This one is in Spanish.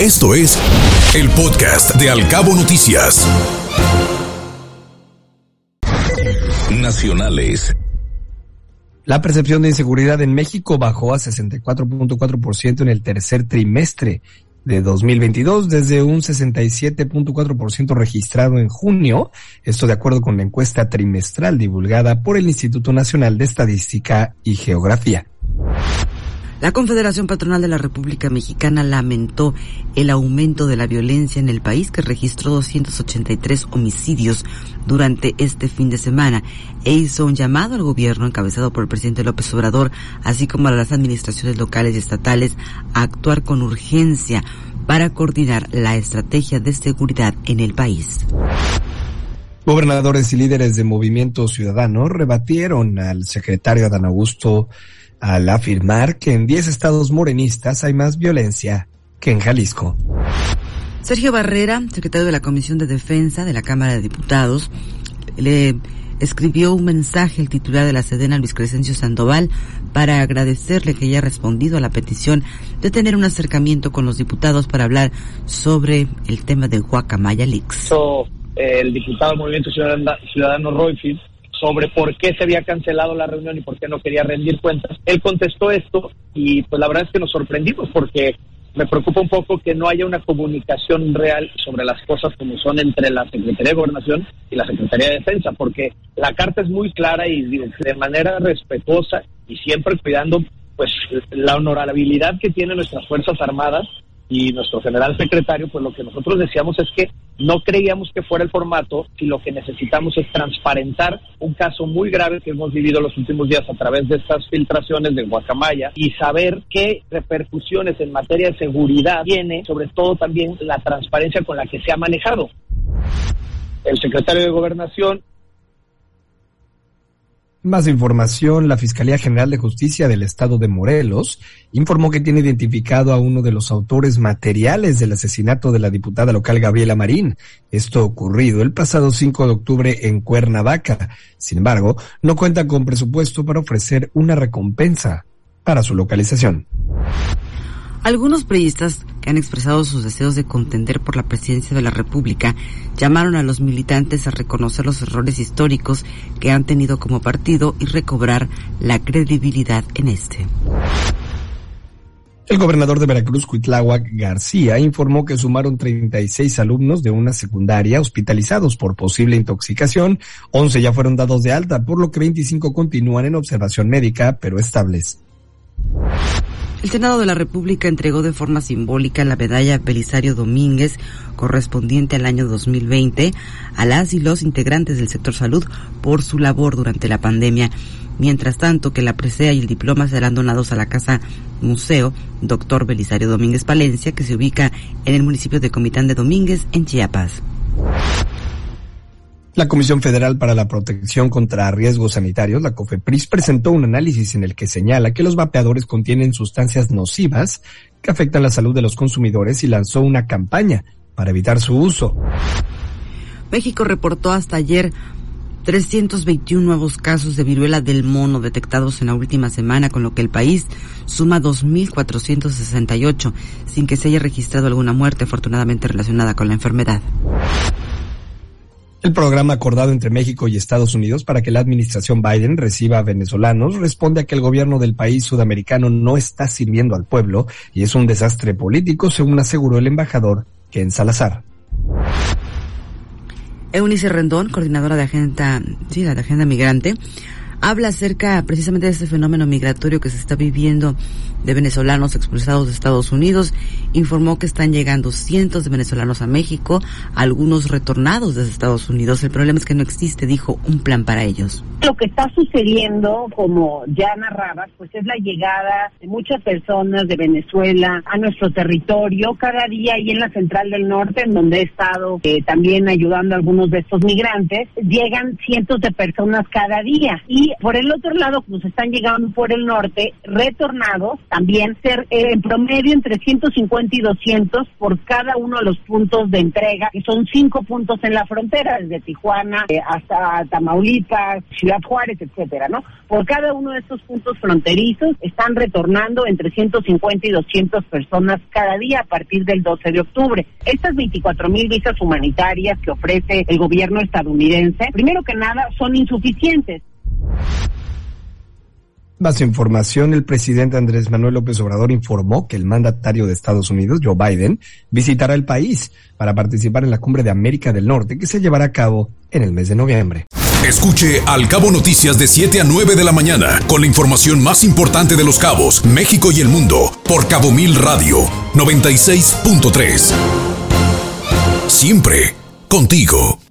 Esto es el podcast de Alcabo Noticias. Nacionales. La percepción de inseguridad en México bajó a 64.4% en el tercer trimestre de 2022 desde un 67.4% registrado en junio, esto de acuerdo con la encuesta trimestral divulgada por el Instituto Nacional de Estadística y Geografía. La Confederación Patronal de la República Mexicana lamentó el aumento de la violencia en el país que registró 283 homicidios durante este fin de semana e hizo un llamado al gobierno encabezado por el presidente López Obrador, así como a las administraciones locales y estatales a actuar con urgencia para coordinar la estrategia de seguridad en el país. Gobernadores y líderes de Movimiento Ciudadano rebatieron al secretario Adán Augusto al afirmar que en 10 estados morenistas hay más violencia que en Jalisco. Sergio Barrera, secretario de la Comisión de Defensa de la Cámara de Diputados, le escribió un mensaje al titular de la Sedena, Luis Crescencio Sandoval, para agradecerle que haya respondido a la petición de tener un acercamiento con los diputados para hablar sobre el tema de Guacamaya Leaks. El diputado del Movimiento Ciudadano, Ciudadano Royfield sobre por qué se había cancelado la reunión y por qué no quería rendir cuentas. Él contestó esto y pues la verdad es que nos sorprendimos porque me preocupa un poco que no haya una comunicación real sobre las cosas como son entre la Secretaría de Gobernación y la Secretaría de Defensa, porque la carta es muy clara y de manera respetuosa y siempre cuidando pues la honorabilidad que tienen nuestras Fuerzas Armadas y nuestro general secretario, pues lo que nosotros decíamos es que no creíamos que fuera el formato y lo que necesitamos es transparentar un caso muy grave que hemos vivido los últimos días a través de estas filtraciones de Guacamaya y saber qué repercusiones en materia de seguridad tiene, sobre todo también la transparencia con la que se ha manejado. El secretario de Gobernación más información, la Fiscalía General de Justicia del Estado de Morelos informó que tiene identificado a uno de los autores materiales del asesinato de la diputada local Gabriela Marín. Esto ocurrido el pasado 5 de octubre en Cuernavaca. Sin embargo, no cuenta con presupuesto para ofrecer una recompensa para su localización. Algunos periodistas que han expresado sus deseos de contender por la presidencia de la República llamaron a los militantes a reconocer los errores históricos que han tenido como partido y recobrar la credibilidad en este. El gobernador de Veracruz, Cuitláhuac García, informó que sumaron 36 alumnos de una secundaria hospitalizados por posible intoxicación, 11 ya fueron dados de alta, por lo que 25 continúan en observación médica, pero estables. El Senado de la República entregó de forma simbólica la medalla Belisario Domínguez correspondiente al año 2020 a las y los integrantes del sector salud por su labor durante la pandemia. Mientras tanto que la presea y el diploma serán donados a la Casa Museo Doctor Belisario Domínguez Palencia que se ubica en el municipio de Comitán de Domínguez en Chiapas. La Comisión Federal para la Protección contra Riesgos Sanitarios, la COFEPRIS, presentó un análisis en el que señala que los vapeadores contienen sustancias nocivas que afectan la salud de los consumidores y lanzó una campaña para evitar su uso. México reportó hasta ayer 321 nuevos casos de viruela del mono detectados en la última semana, con lo que el país suma 2.468, sin que se haya registrado alguna muerte afortunadamente relacionada con la enfermedad. El programa acordado entre México y Estados Unidos para que la administración Biden reciba a venezolanos responde a que el gobierno del país sudamericano no está sirviendo al pueblo y es un desastre político, según aseguró el embajador Ken Salazar. Eunice Rendón, coordinadora de agenda, sí, de agenda migrante, habla acerca precisamente de este fenómeno migratorio que se está viviendo de venezolanos expulsados de Estados Unidos. Informó que están llegando cientos de venezolanos a México, algunos retornados desde Estados Unidos. El problema es que no existe, dijo, un plan para ellos. Lo que está sucediendo, como ya narrabas, pues es la llegada de muchas personas de Venezuela a nuestro territorio. Cada día ahí en la Central del Norte, en donde he estado eh, también ayudando a algunos de estos migrantes, llegan cientos de personas cada día. Y Y por el otro lado, nos están llegando por el norte, retornados, también ser eh, en promedio entre 150 y 200 por cada uno de los puntos de entrega, que son cinco puntos en la frontera, desde Tijuana eh, hasta Tamaulipas, Ciudad Juárez, etcétera, ¿no? Por cada uno de estos puntos fronterizos están retornando entre 150 y 200 personas cada día a partir del 12 de octubre. Estas 24 mil visas humanitarias que ofrece el gobierno estadounidense, primero que nada, son insuficientes. Más información, el presidente Andrés Manuel López Obrador informó que el mandatario de Estados Unidos, Joe Biden, visitará el país para participar en la cumbre de América del Norte que se llevará a cabo en el mes de noviembre. Escuche Al Cabo Noticias de 7 a 9 de la mañana con la información más importante de los cabos, México y el mundo por Cabo Mil Radio 96.3. Siempre contigo.